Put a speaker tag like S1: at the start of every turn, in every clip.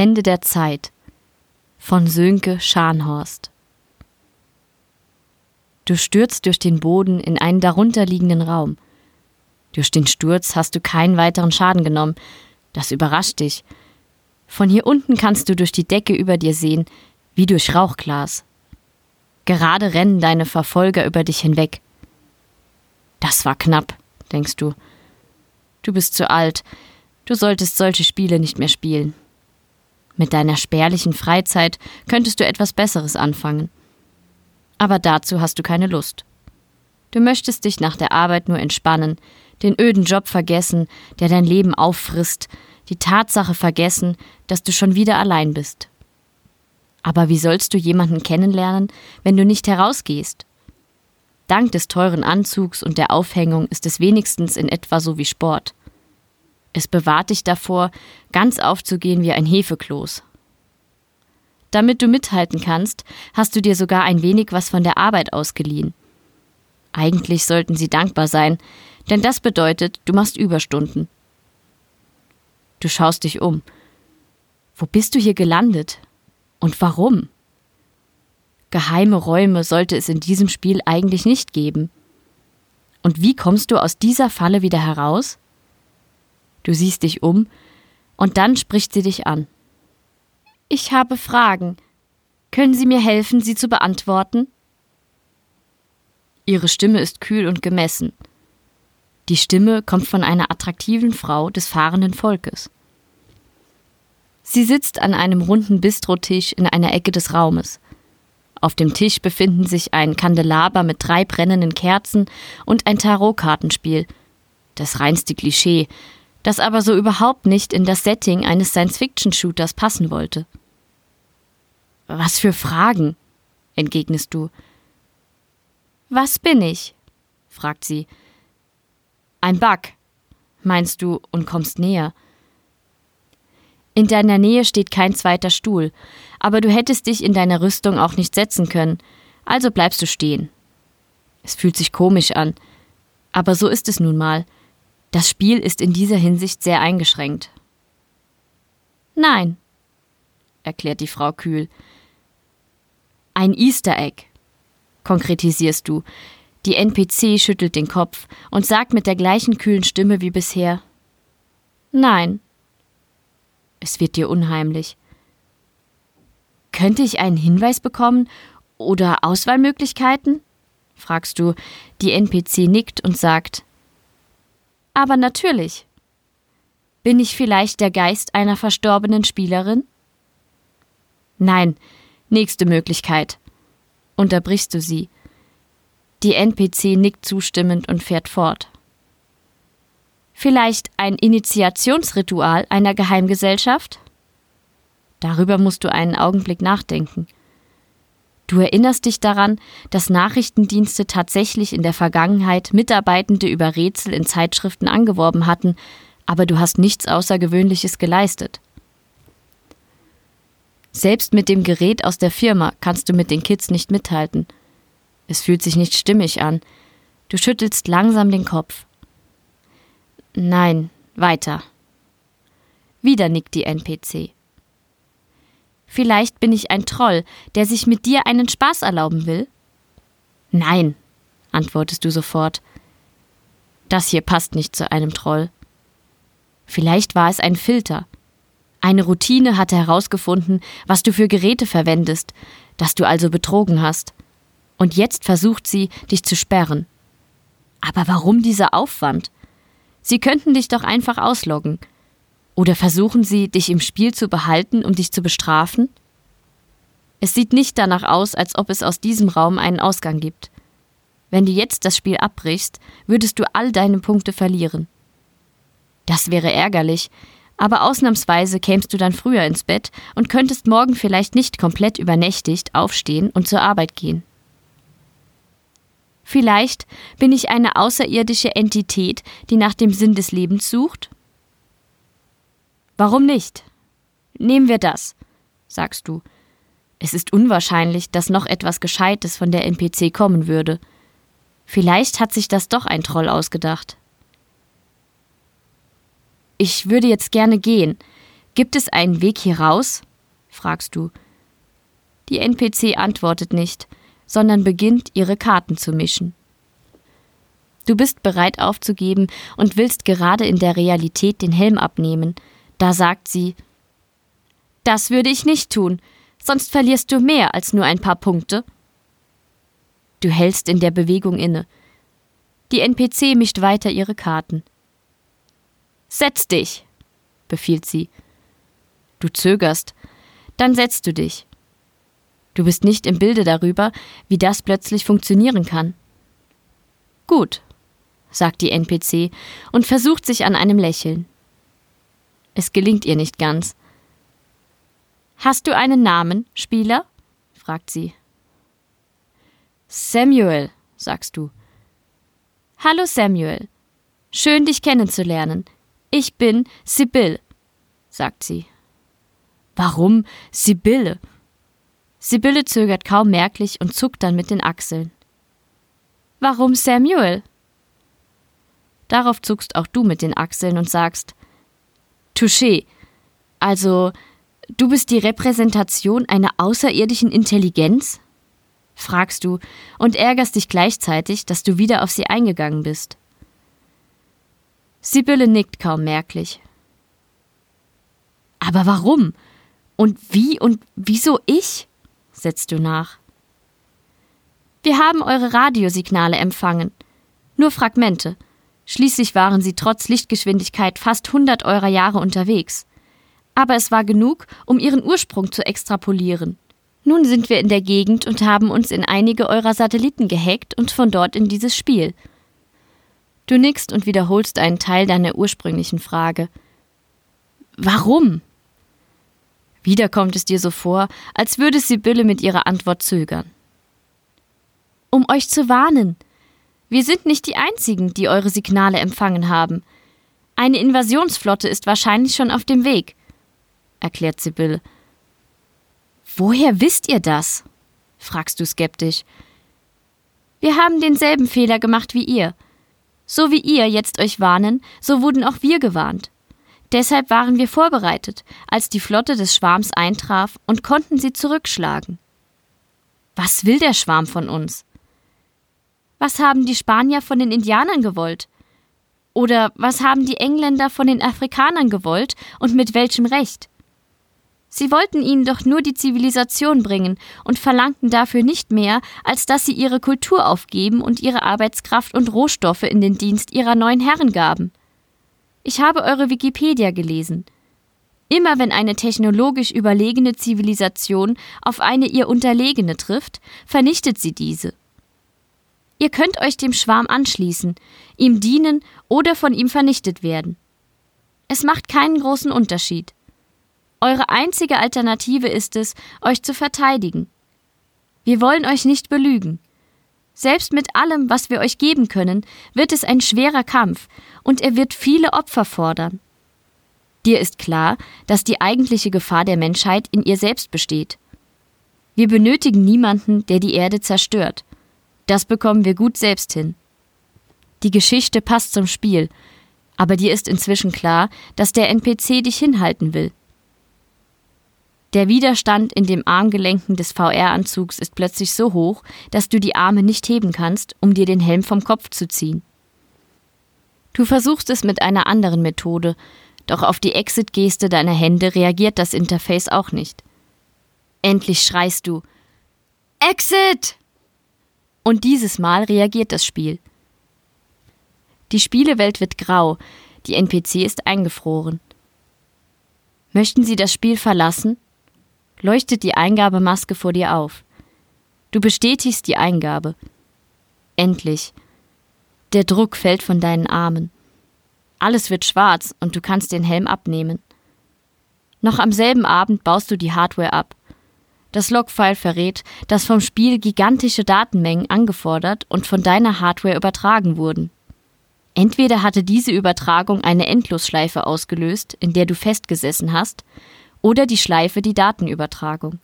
S1: Ende der Zeit von Sönke Scharnhorst. Du stürzt durch den Boden in einen darunterliegenden Raum. Durch den Sturz hast du keinen weiteren Schaden genommen. Das überrascht dich. Von hier unten kannst du durch die Decke über dir sehen, wie durch Rauchglas. Gerade rennen deine Verfolger über dich hinweg. Das war knapp, denkst du. Du bist zu alt. Du solltest solche Spiele nicht mehr spielen. Mit deiner spärlichen Freizeit könntest du etwas Besseres anfangen. Aber dazu hast du keine Lust. Du möchtest dich nach der Arbeit nur entspannen, den öden Job vergessen, der dein Leben auffrisst, die Tatsache vergessen, dass du schon wieder allein bist. Aber wie sollst du jemanden kennenlernen, wenn du nicht herausgehst? Dank des teuren Anzugs und der Aufhängung ist es wenigstens in etwa so wie Sport. Es bewahrt dich davor, ganz aufzugehen wie ein Hefekloß. Damit du mithalten kannst, hast du dir sogar ein wenig was von der Arbeit ausgeliehen. Eigentlich sollten sie dankbar sein, denn das bedeutet, du machst Überstunden. Du schaust dich um. Wo bist du hier gelandet? Und warum? Geheime Räume sollte es in diesem Spiel eigentlich nicht geben. Und wie kommst du aus dieser Falle wieder heraus? Du siehst dich um, und dann spricht sie dich an. Ich habe Fragen. Können Sie mir helfen, sie zu beantworten? Ihre Stimme ist kühl und gemessen. Die Stimme kommt von einer attraktiven Frau des fahrenden Volkes. Sie sitzt an einem runden Bistrotisch in einer Ecke des Raumes. Auf dem Tisch befinden sich ein Kandelaber mit drei brennenden Kerzen und ein Tarotkartenspiel. Das reinste Klischee, das aber so überhaupt nicht in das Setting eines Science-Fiction-Shooters passen wollte. Was für Fragen? entgegnest du. Was bin ich? fragt sie. Ein Bug, meinst du und kommst näher. In deiner Nähe steht kein zweiter Stuhl, aber du hättest dich in deiner Rüstung auch nicht setzen können, also bleibst du stehen. Es fühlt sich komisch an, aber so ist es nun mal. Das Spiel ist in dieser Hinsicht sehr eingeschränkt. Nein, erklärt die Frau kühl. Ein Easter Egg, konkretisierst du. Die NPC schüttelt den Kopf und sagt mit der gleichen kühlen Stimme wie bisher Nein. Es wird dir unheimlich. Könnte ich einen Hinweis bekommen oder Auswahlmöglichkeiten? fragst du. Die NPC nickt und sagt aber natürlich. Bin ich vielleicht der Geist einer verstorbenen Spielerin? Nein, nächste Möglichkeit. Unterbrichst du sie. Die NPC nickt zustimmend und fährt fort. Vielleicht ein Initiationsritual einer Geheimgesellschaft? Darüber musst du einen Augenblick nachdenken. Du erinnerst dich daran, dass Nachrichtendienste tatsächlich in der Vergangenheit Mitarbeitende über Rätsel in Zeitschriften angeworben hatten, aber du hast nichts Außergewöhnliches geleistet. Selbst mit dem Gerät aus der Firma kannst du mit den Kids nicht mithalten. Es fühlt sich nicht stimmig an. Du schüttelst langsam den Kopf. Nein, weiter. Wieder nickt die NPC. Vielleicht bin ich ein Troll, der sich mit dir einen Spaß erlauben will? Nein, antwortest du sofort. Das hier passt nicht zu einem Troll. Vielleicht war es ein Filter. Eine Routine hatte herausgefunden, was du für Geräte verwendest, dass du also betrogen hast. Und jetzt versucht sie, dich zu sperren. Aber warum dieser Aufwand? Sie könnten dich doch einfach ausloggen. Oder versuchen sie, dich im Spiel zu behalten, um dich zu bestrafen? Es sieht nicht danach aus, als ob es aus diesem Raum einen Ausgang gibt. Wenn du jetzt das Spiel abbrichst, würdest du all deine Punkte verlieren. Das wäre ärgerlich, aber ausnahmsweise kämst du dann früher ins Bett und könntest morgen vielleicht nicht komplett übernächtigt aufstehen und zur Arbeit gehen. Vielleicht bin ich eine außerirdische Entität, die nach dem Sinn des Lebens sucht? Warum nicht? Nehmen wir das, sagst du. Es ist unwahrscheinlich, dass noch etwas Gescheites von der NPC kommen würde. Vielleicht hat sich das doch ein Troll ausgedacht. Ich würde jetzt gerne gehen. Gibt es einen Weg hier raus? fragst du. Die NPC antwortet nicht, sondern beginnt, ihre Karten zu mischen. Du bist bereit aufzugeben und willst gerade in der Realität den Helm abnehmen. Da sagt sie Das würde ich nicht tun, sonst verlierst du mehr als nur ein paar Punkte. Du hältst in der Bewegung inne. Die NPC mischt weiter ihre Karten. Setz dich, befiehlt sie. Du zögerst, dann setzt du dich. Du bist nicht im Bilde darüber, wie das plötzlich funktionieren kann. Gut, sagt die NPC und versucht sich an einem Lächeln. Es gelingt ihr nicht ganz. Hast du einen Namen, Spieler? fragt sie. Samuel, sagst du. Hallo Samuel. Schön dich kennenzulernen. Ich bin Sibylle, sagt sie. Warum Sibylle? Sibylle zögert kaum merklich und zuckt dann mit den Achseln. Warum Samuel? Darauf zuckst auch du mit den Achseln und sagst Touché. Also, du bist die Repräsentation einer außerirdischen Intelligenz? fragst du und ärgerst dich gleichzeitig, dass du wieder auf sie eingegangen bist. Sibylle nickt kaum merklich. Aber warum? Und wie und wieso ich? setzt du nach. Wir haben eure Radiosignale empfangen. Nur Fragmente. Schließlich waren sie trotz Lichtgeschwindigkeit fast hundert eurer Jahre unterwegs. Aber es war genug, um ihren Ursprung zu extrapolieren. Nun sind wir in der Gegend und haben uns in einige eurer Satelliten gehackt und von dort in dieses Spiel. Du nickst und wiederholst einen Teil deiner ursprünglichen Frage. Warum? Wieder kommt es dir so vor, als würde Sibylle mit ihrer Antwort zögern. Um euch zu warnen. Wir sind nicht die Einzigen, die eure Signale empfangen haben. Eine Invasionsflotte ist wahrscheinlich schon auf dem Weg, erklärt Sibylle. Woher wisst ihr das? fragst du skeptisch. Wir haben denselben Fehler gemacht wie ihr. So wie ihr jetzt euch warnen, so wurden auch wir gewarnt. Deshalb waren wir vorbereitet, als die Flotte des Schwarms eintraf und konnten sie zurückschlagen. Was will der Schwarm von uns? Was haben die Spanier von den Indianern gewollt? Oder was haben die Engländer von den Afrikanern gewollt und mit welchem Recht? Sie wollten ihnen doch nur die Zivilisation bringen und verlangten dafür nicht mehr, als dass sie ihre Kultur aufgeben und ihre Arbeitskraft und Rohstoffe in den Dienst ihrer neuen Herren gaben. Ich habe eure Wikipedia gelesen. Immer wenn eine technologisch überlegene Zivilisation auf eine ihr unterlegene trifft, vernichtet sie diese. Ihr könnt euch dem Schwarm anschließen, ihm dienen oder von ihm vernichtet werden. Es macht keinen großen Unterschied. Eure einzige Alternative ist es, euch zu verteidigen. Wir wollen euch nicht belügen. Selbst mit allem, was wir euch geben können, wird es ein schwerer Kampf, und er wird viele Opfer fordern. Dir ist klar, dass die eigentliche Gefahr der Menschheit in ihr selbst besteht. Wir benötigen niemanden, der die Erde zerstört. Das bekommen wir gut selbst hin. Die Geschichte passt zum Spiel, aber dir ist inzwischen klar, dass der NPC dich hinhalten will. Der Widerstand in den Armgelenken des VR-Anzugs ist plötzlich so hoch, dass du die Arme nicht heben kannst, um dir den Helm vom Kopf zu ziehen. Du versuchst es mit einer anderen Methode, doch auf die Exit-Geste deiner Hände reagiert das Interface auch nicht. Endlich schreist du Exit! Und dieses Mal reagiert das Spiel. Die Spielewelt wird grau, die NPC ist eingefroren. Möchten Sie das Spiel verlassen? leuchtet die Eingabemaske vor dir auf. Du bestätigst die Eingabe. Endlich. Der Druck fällt von deinen Armen. Alles wird schwarz und du kannst den Helm abnehmen. Noch am selben Abend baust du die Hardware ab. Das Logfile verrät, dass vom Spiel gigantische Datenmengen angefordert und von deiner Hardware übertragen wurden. Entweder hatte diese Übertragung eine Endlosschleife ausgelöst, in der du festgesessen hast, oder die Schleife die Datenübertragung.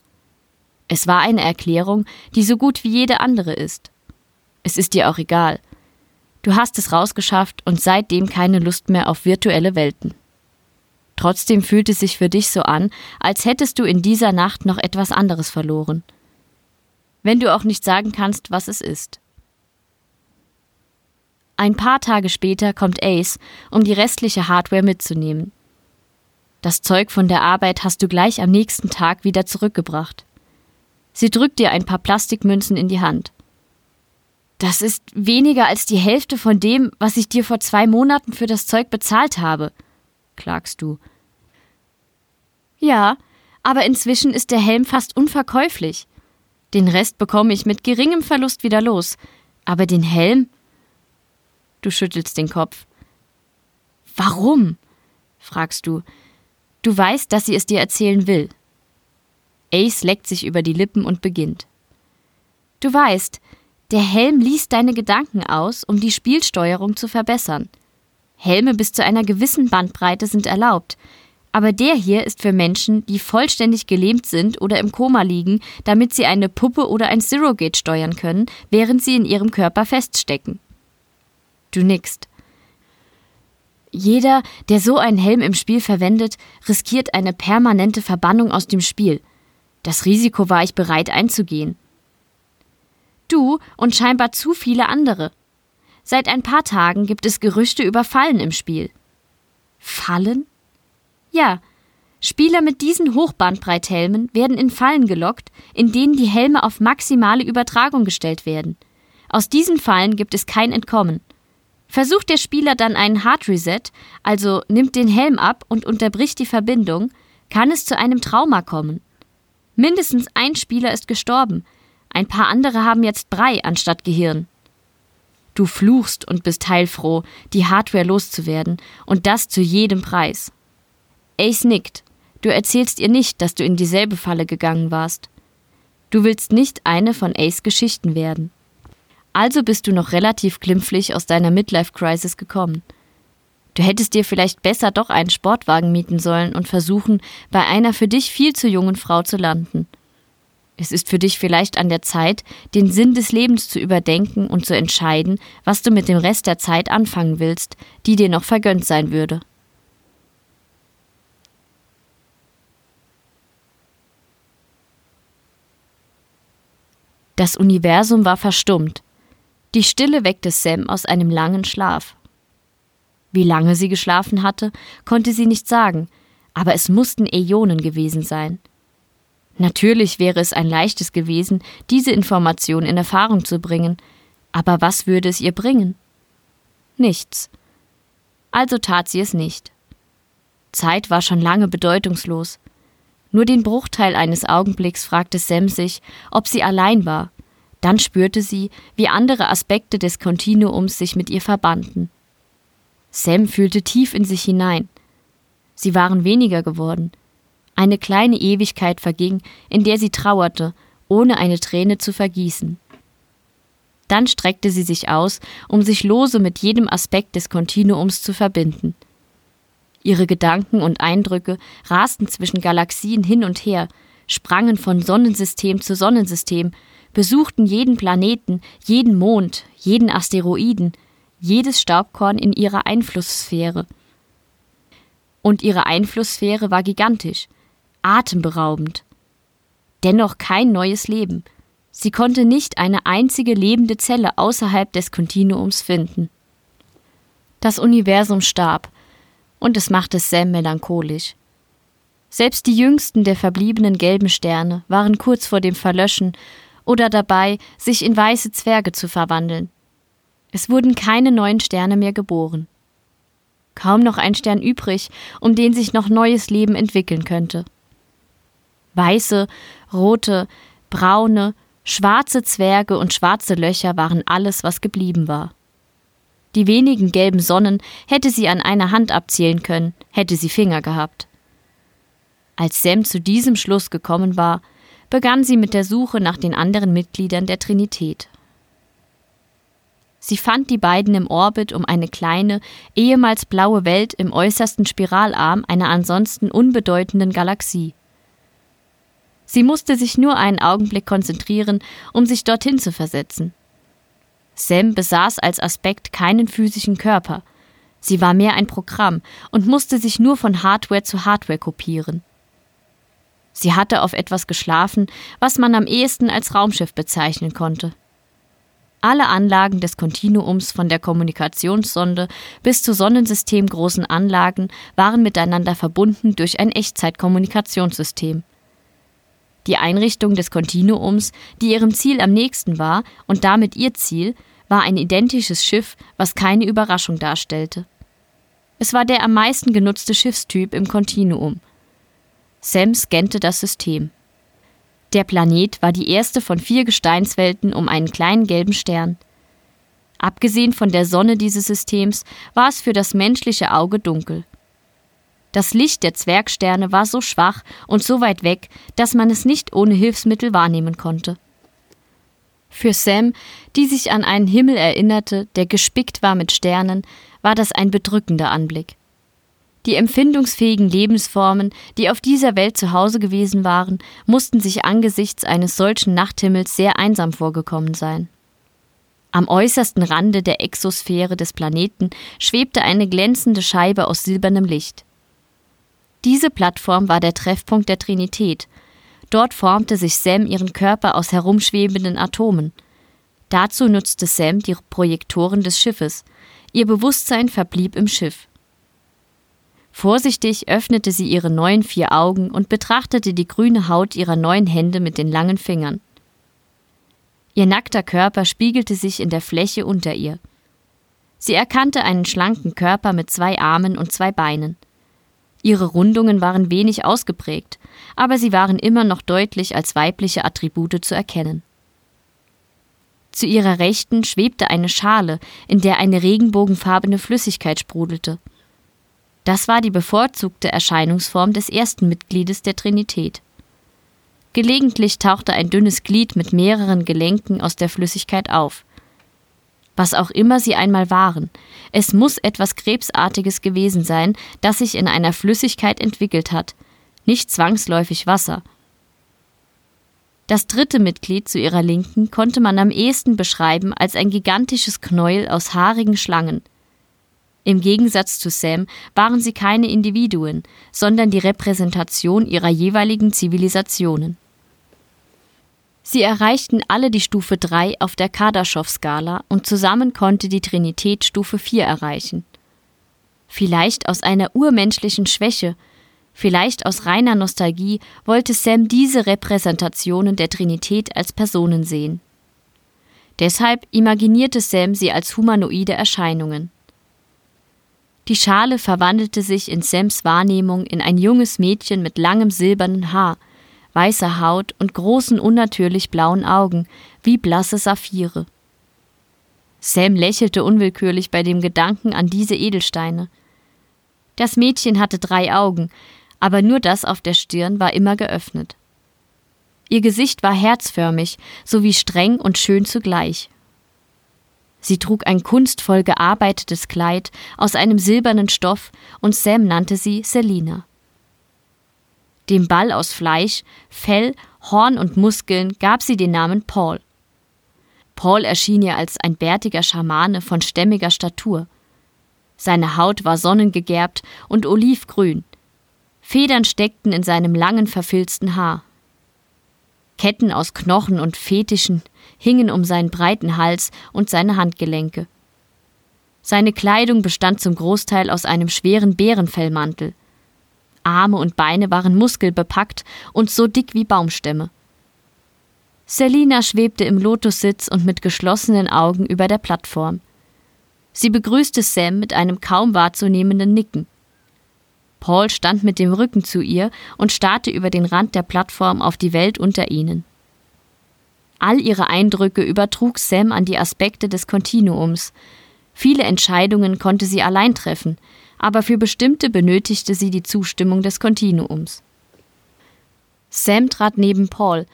S1: Es war eine Erklärung, die so gut wie jede andere ist. Es ist dir auch egal. Du hast es rausgeschafft und seitdem keine Lust mehr auf virtuelle Welten. Trotzdem fühlt es sich für dich so an, als hättest du in dieser Nacht noch etwas anderes verloren. Wenn du auch nicht sagen kannst, was es ist. Ein paar Tage später kommt Ace, um die restliche Hardware mitzunehmen. Das Zeug von der Arbeit hast du gleich am nächsten Tag wieder zurückgebracht. Sie drückt dir ein paar Plastikmünzen in die Hand. Das ist weniger als die Hälfte von dem, was ich dir vor zwei Monaten für das Zeug bezahlt habe, klagst du. Ja, aber inzwischen ist der Helm fast unverkäuflich. Den Rest bekomme ich mit geringem Verlust wieder los. Aber den Helm? Du schüttelst den Kopf. Warum? fragst du. Du weißt, dass sie es dir erzählen will. Ace leckt sich über die Lippen und beginnt. Du weißt, der Helm liest deine Gedanken aus, um die Spielsteuerung zu verbessern. Helme bis zu einer gewissen Bandbreite sind erlaubt, aber der hier ist für Menschen, die vollständig gelähmt sind oder im Koma liegen, damit sie eine Puppe oder ein Zero-Gate steuern können, während sie in ihrem Körper feststecken. Du nickst. Jeder, der so einen Helm im Spiel verwendet, riskiert eine permanente Verbannung aus dem Spiel. Das Risiko war ich bereit einzugehen. Du und scheinbar zu viele andere. Seit ein paar Tagen gibt es Gerüchte über Fallen im Spiel. Fallen? Ja. Spieler mit diesen Hochbandbreithelmen werden in Fallen gelockt, in denen die Helme auf maximale Übertragung gestellt werden. Aus diesen Fallen gibt es kein Entkommen. Versucht der Spieler dann einen Hard Reset, also nimmt den Helm ab und unterbricht die Verbindung, kann es zu einem Trauma kommen. Mindestens ein Spieler ist gestorben, ein paar andere haben jetzt Brei anstatt Gehirn. Du fluchst und bist heilfroh, die Hardware loszuwerden, und das zu jedem Preis. Ace nickt. Du erzählst ihr nicht, dass du in dieselbe Falle gegangen warst. Du willst nicht eine von Ace Geschichten werden. Also bist du noch relativ glimpflich aus deiner Midlife-Crisis gekommen. Du hättest dir vielleicht besser doch einen Sportwagen mieten sollen und versuchen, bei einer für dich viel zu jungen Frau zu landen. Es ist für dich vielleicht an der Zeit, den Sinn des Lebens zu überdenken und zu entscheiden, was du mit dem Rest der Zeit anfangen willst, die dir noch vergönnt sein würde. Das Universum war verstummt. Die Stille weckte Sam aus einem langen Schlaf. Wie lange sie geschlafen hatte, konnte sie nicht sagen, aber es mussten Äonen gewesen sein. Natürlich wäre es ein leichtes gewesen, diese Information in Erfahrung zu bringen, aber was würde es ihr bringen? Nichts. Also tat sie es nicht. Zeit war schon lange bedeutungslos. Nur den Bruchteil eines Augenblicks fragte Sam sich, ob sie allein war. Dann spürte sie, wie andere Aspekte des Kontinuums sich mit ihr verbanden. Sam fühlte tief in sich hinein. Sie waren weniger geworden, eine kleine Ewigkeit verging, in der sie trauerte, ohne eine Träne zu vergießen. Dann streckte sie sich aus, um sich lose mit jedem Aspekt des Kontinuums zu verbinden. Ihre Gedanken und Eindrücke rasten zwischen Galaxien hin und her, sprangen von Sonnensystem zu Sonnensystem, besuchten jeden Planeten, jeden Mond, jeden Asteroiden, jedes Staubkorn in ihrer Einflusssphäre. Und ihre Einflusssphäre war gigantisch, atemberaubend. Dennoch kein neues Leben. Sie konnte nicht eine einzige lebende Zelle außerhalb des Kontinuums finden. Das Universum starb, und es machte Sam melancholisch. Selbst die jüngsten der verbliebenen gelben Sterne waren kurz vor dem Verlöschen oder dabei, sich in weiße Zwerge zu verwandeln. Es wurden keine neuen Sterne mehr geboren. Kaum noch ein Stern übrig, um den sich noch neues Leben entwickeln könnte. Weiße, rote, braune, schwarze Zwerge und schwarze Löcher waren alles, was geblieben war. Die wenigen gelben Sonnen hätte sie an einer Hand abzählen können, hätte sie Finger gehabt. Als Sam zu diesem Schluss gekommen war, begann sie mit der Suche nach den anderen Mitgliedern der Trinität. Sie fand die beiden im Orbit um eine kleine, ehemals blaue Welt im äußersten Spiralarm einer ansonsten unbedeutenden Galaxie. Sie musste sich nur einen Augenblick konzentrieren, um sich dorthin zu versetzen. Sam besaß als Aspekt keinen physischen Körper. Sie war mehr ein Programm und musste sich nur von Hardware zu Hardware kopieren. Sie hatte auf etwas geschlafen, was man am ehesten als Raumschiff bezeichnen konnte. Alle Anlagen des Kontinuums von der Kommunikationssonde bis zu sonnensystemgroßen Anlagen waren miteinander verbunden durch ein Echtzeitkommunikationssystem. Die Einrichtung des Kontinuums, die ihrem Ziel am nächsten war und damit ihr Ziel, war ein identisches Schiff, was keine Überraschung darstellte. Es war der am meisten genutzte Schiffstyp im Kontinuum – Sam scannte das System. Der Planet war die erste von vier Gesteinswelten um einen kleinen gelben Stern. Abgesehen von der Sonne dieses Systems war es für das menschliche Auge dunkel. Das Licht der Zwergsterne war so schwach und so weit weg, dass man es nicht ohne Hilfsmittel wahrnehmen konnte. Für Sam, die sich an einen Himmel erinnerte, der gespickt war mit Sternen, war das ein bedrückender Anblick. Die empfindungsfähigen Lebensformen, die auf dieser Welt zu Hause gewesen waren, mussten sich angesichts eines solchen Nachthimmels sehr einsam vorgekommen sein. Am äußersten Rande der Exosphäre des Planeten schwebte eine glänzende Scheibe aus silbernem Licht. Diese Plattform war der Treffpunkt der Trinität. Dort formte sich Sam ihren Körper aus herumschwebenden Atomen. Dazu nutzte Sam die Projektoren des Schiffes. Ihr Bewusstsein verblieb im Schiff. Vorsichtig öffnete sie ihre neuen vier Augen und betrachtete die grüne Haut ihrer neuen Hände mit den langen Fingern. Ihr nackter Körper spiegelte sich in der Fläche unter ihr. Sie erkannte einen schlanken Körper mit zwei Armen und zwei Beinen. Ihre Rundungen waren wenig ausgeprägt, aber sie waren immer noch deutlich als weibliche Attribute zu erkennen. Zu ihrer Rechten schwebte eine Schale, in der eine regenbogenfarbene Flüssigkeit sprudelte – das war die bevorzugte Erscheinungsform des ersten Mitgliedes der Trinität. Gelegentlich tauchte ein dünnes Glied mit mehreren Gelenken aus der Flüssigkeit auf. Was auch immer sie einmal waren, es muss etwas Krebsartiges gewesen sein, das sich in einer Flüssigkeit entwickelt hat, nicht zwangsläufig Wasser. Das dritte Mitglied zu ihrer Linken konnte man am ehesten beschreiben als ein gigantisches Knäuel aus haarigen Schlangen – im Gegensatz zu Sam waren sie keine Individuen, sondern die Repräsentation ihrer jeweiligen Zivilisationen. Sie erreichten alle die Stufe 3 auf der Kardaschow-Skala und zusammen konnte die Trinität Stufe 4 erreichen. Vielleicht aus einer urmenschlichen Schwäche, vielleicht aus reiner Nostalgie wollte Sam diese Repräsentationen der Trinität als Personen sehen. Deshalb imaginierte Sam sie als humanoide Erscheinungen. Die Schale verwandelte sich in Sams Wahrnehmung in ein junges Mädchen mit langem silbernen Haar, weißer Haut und großen unnatürlich blauen Augen, wie blasse Saphire. Sam lächelte unwillkürlich bei dem Gedanken an diese Edelsteine. Das Mädchen hatte drei Augen, aber nur das auf der Stirn war immer geöffnet. Ihr Gesicht war herzförmig sowie streng und schön zugleich. Sie trug ein kunstvoll gearbeitetes Kleid aus einem silbernen Stoff und Sam nannte sie Selina. Dem Ball aus Fleisch, Fell, Horn und Muskeln gab sie den Namen Paul. Paul erschien ihr als ein bärtiger Schamane von stämmiger Statur. Seine Haut war sonnengegerbt und olivgrün. Federn steckten in seinem langen verfilzten Haar. Ketten aus Knochen und Fetischen hingen um seinen breiten Hals und seine Handgelenke. Seine Kleidung bestand zum Großteil aus einem schweren Bärenfellmantel. Arme und Beine waren muskelbepackt und so dick wie Baumstämme. Selina schwebte im Lotussitz und mit geschlossenen Augen über der Plattform. Sie begrüßte Sam mit einem kaum wahrzunehmenden Nicken. Paul stand mit dem Rücken zu ihr und starrte über den Rand der Plattform auf die Welt unter ihnen. All ihre Eindrücke übertrug Sam an die Aspekte des Kontinuums. Viele Entscheidungen konnte sie allein treffen, aber für bestimmte benötigte sie die Zustimmung des Kontinuums. Sam trat neben Paul.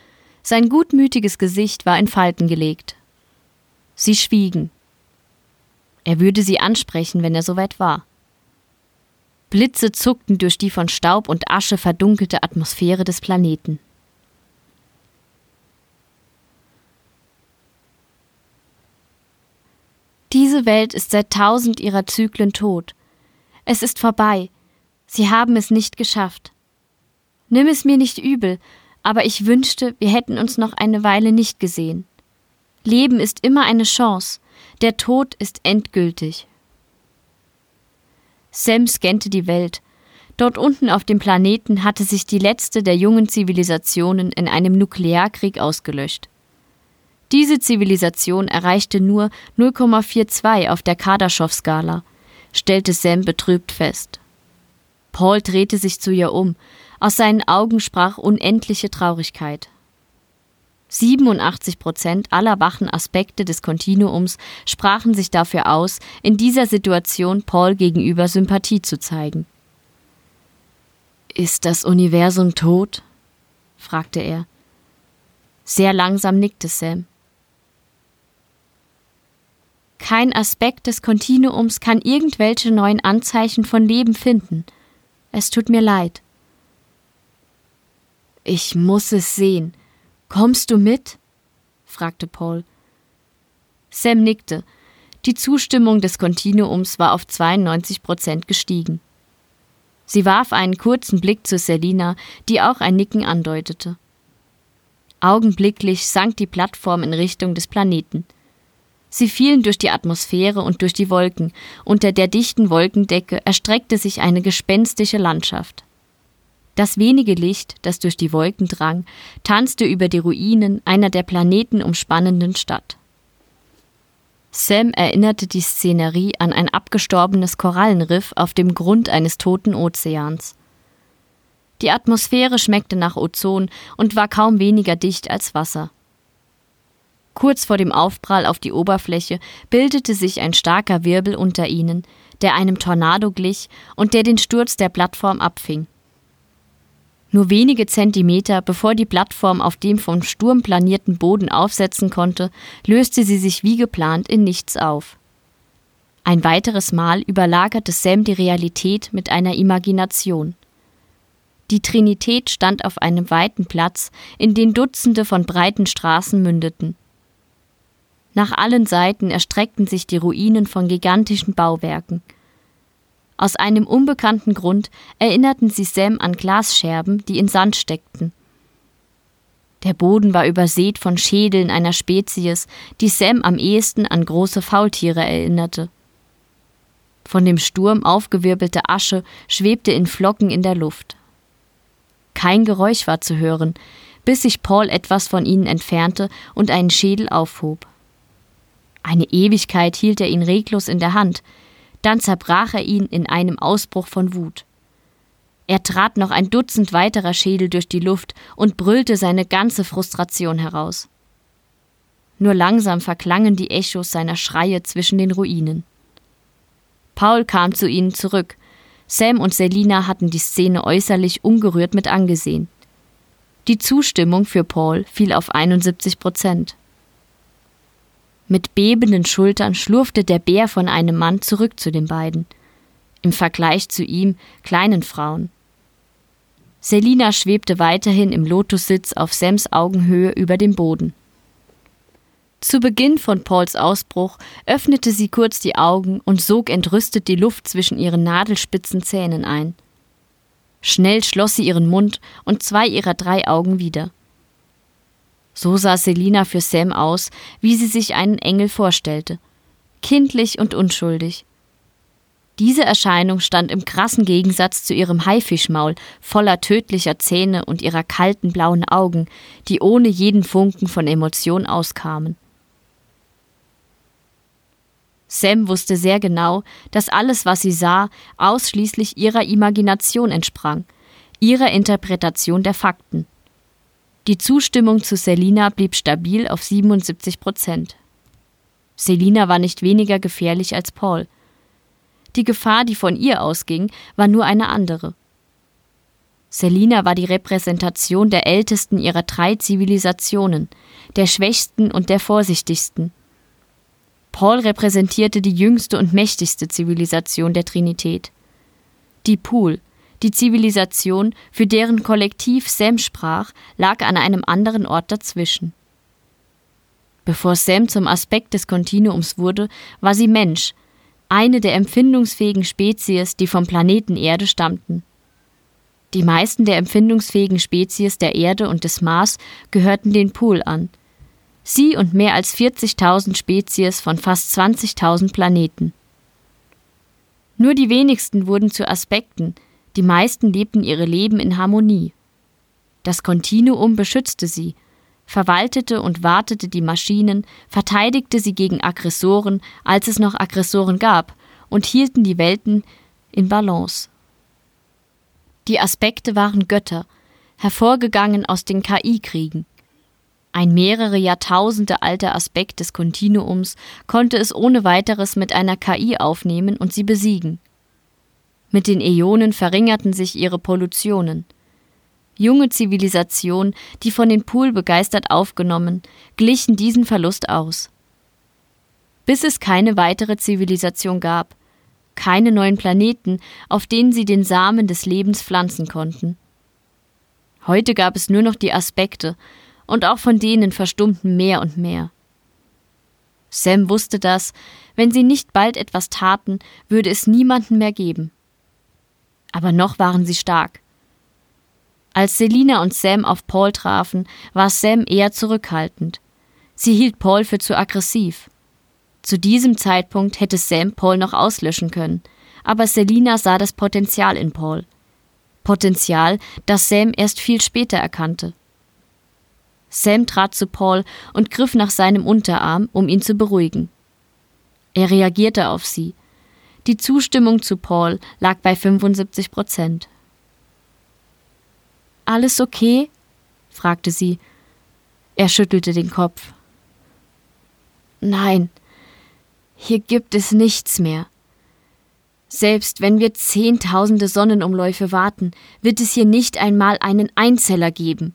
S1: Sein gutmütiges Gesicht war in Falten gelegt. Sie schwiegen. Er würde sie ansprechen, wenn er soweit war. Blitze zuckten durch die von Staub und Asche verdunkelte Atmosphäre des Planeten. Diese Welt ist seit tausend ihrer Zyklen tot. Es ist vorbei. Sie haben es nicht geschafft. Nimm es mir nicht übel, aber ich wünschte, wir hätten uns noch eine Weile nicht gesehen. Leben ist immer eine Chance, der Tod ist endgültig. Sam scannte die Welt. Dort unten auf dem Planeten hatte sich die letzte der jungen Zivilisationen in einem Nuklearkrieg ausgelöscht. Diese Zivilisation erreichte nur 0,42 auf der Kardaschow-Skala, stellte Sam betrübt fest. Paul drehte sich zu ihr um. Aus seinen Augen sprach unendliche Traurigkeit. 87 Prozent aller wachen Aspekte des Kontinuums sprachen sich dafür aus, in dieser Situation Paul gegenüber Sympathie zu zeigen. Ist das Universum tot? fragte er. Sehr langsam nickte Sam. Kein Aspekt des Kontinuums kann irgendwelche neuen Anzeichen von Leben finden. Es tut mir leid. Ich muss es sehen. Kommst du mit? fragte Paul. Sam nickte. Die Zustimmung des Kontinuums war auf 92 Prozent gestiegen. Sie warf einen kurzen Blick zu Selina, die auch ein Nicken andeutete. Augenblicklich sank die Plattform in Richtung des Planeten. Sie fielen durch die Atmosphäre und durch die Wolken. Unter der dichten Wolkendecke erstreckte sich eine gespenstische Landschaft. Das wenige Licht, das durch die Wolken drang, tanzte über die Ruinen einer der Planeten umspannenden Stadt. Sam erinnerte die Szenerie an ein abgestorbenes Korallenriff auf dem Grund eines toten Ozeans. Die Atmosphäre schmeckte nach Ozon und war kaum weniger dicht als Wasser. Kurz vor dem Aufprall auf die Oberfläche bildete sich ein starker Wirbel unter ihnen, der einem Tornado glich und der den Sturz der Plattform abfing. Nur wenige Zentimeter bevor die Plattform auf dem vom Sturm planierten Boden aufsetzen konnte, löste sie sich wie geplant in nichts auf. Ein weiteres Mal überlagerte Sam die Realität mit einer Imagination. Die Trinität stand auf einem weiten Platz, in den Dutzende von breiten Straßen mündeten. Nach allen Seiten erstreckten sich die Ruinen von gigantischen Bauwerken. Aus einem unbekannten Grund erinnerten sie Sam an Glasscherben, die in Sand steckten. Der Boden war übersät von Schädeln einer Spezies, die Sam am ehesten an große Faultiere erinnerte. Von dem Sturm aufgewirbelte Asche schwebte in Flocken in der Luft. Kein Geräusch war zu hören, bis sich Paul etwas von ihnen entfernte und einen Schädel aufhob. Eine Ewigkeit hielt er ihn reglos in der Hand, dann zerbrach er ihn in einem Ausbruch von Wut. Er trat noch ein Dutzend weiterer Schädel durch die Luft und brüllte seine ganze Frustration heraus. Nur langsam verklangen die Echos seiner Schreie zwischen den Ruinen. Paul kam zu ihnen zurück. Sam und Selina hatten die Szene äußerlich ungerührt mit angesehen. Die Zustimmung für Paul fiel auf 71 Prozent. Mit bebenden Schultern schlurfte der Bär von einem Mann zurück zu den beiden. Im Vergleich zu ihm kleinen Frauen. Selina schwebte weiterhin im Lotussitz auf Sams Augenhöhe über dem Boden. Zu Beginn von Pauls Ausbruch öffnete sie kurz die Augen und sog entrüstet die Luft zwischen ihren nadelspitzen Zähnen ein. Schnell schloss sie ihren Mund und zwei ihrer drei Augen wieder. So sah Selina für Sam aus, wie sie sich einen Engel vorstellte. Kindlich und unschuldig. Diese Erscheinung stand im krassen Gegensatz zu ihrem Haifischmaul, voller tödlicher Zähne und ihrer kalten blauen Augen, die ohne jeden Funken von Emotion auskamen. Sam wusste sehr genau, dass alles, was sie sah, ausschließlich ihrer Imagination entsprang, ihrer Interpretation der Fakten. Die Zustimmung zu Selina blieb stabil auf 77 Prozent. Selina war nicht weniger gefährlich als Paul. Die Gefahr, die von ihr ausging, war nur eine andere. Selina war die Repräsentation der ältesten ihrer drei Zivilisationen, der schwächsten und der vorsichtigsten. Paul repräsentierte die jüngste und mächtigste Zivilisation der Trinität. Die Pool, die Zivilisation, für deren Kollektiv Sam sprach, lag an einem anderen Ort dazwischen. Bevor Sam zum Aspekt des Kontinuums wurde, war sie Mensch, eine der empfindungsfähigen Spezies, die vom Planeten Erde stammten. Die meisten der empfindungsfähigen Spezies der Erde und des Mars gehörten den Pool an. Sie und mehr als 40.000 Spezies von fast 20.000 Planeten. Nur die wenigsten wurden zu Aspekten, die meisten lebten ihre Leben in Harmonie. Das Kontinuum beschützte sie, verwaltete und wartete die Maschinen, verteidigte sie gegen Aggressoren, als es noch Aggressoren gab, und hielten die Welten in Balance. Die Aspekte waren Götter, hervorgegangen aus den KI-Kriegen. Ein mehrere Jahrtausende alter Aspekt des Kontinuums konnte es ohne weiteres mit einer KI aufnehmen und sie besiegen. Mit den Äonen verringerten sich ihre Pollutionen. Junge Zivilisationen, die von den Pool begeistert aufgenommen, glichen diesen Verlust aus. Bis es keine weitere Zivilisation gab, keine neuen Planeten, auf denen sie den Samen des Lebens pflanzen konnten. Heute gab es nur noch die Aspekte, und auch von denen verstummten mehr und mehr. Sam wusste das, wenn sie nicht bald etwas taten, würde es niemanden mehr geben. Aber noch waren sie stark. Als Selina und Sam auf Paul trafen, war Sam eher zurückhaltend. Sie hielt Paul für zu aggressiv. Zu diesem Zeitpunkt hätte Sam Paul noch auslöschen können, aber Selina sah das Potenzial in Paul. Potenzial, das Sam erst viel später erkannte. Sam trat zu Paul und griff nach seinem Unterarm, um ihn zu beruhigen. Er reagierte auf sie. Die Zustimmung zu Paul lag bei 75 Prozent. Alles okay? fragte sie. Er schüttelte den Kopf. Nein, hier gibt es nichts mehr. Selbst wenn wir zehntausende Sonnenumläufe warten, wird es hier nicht einmal einen Einzeller geben.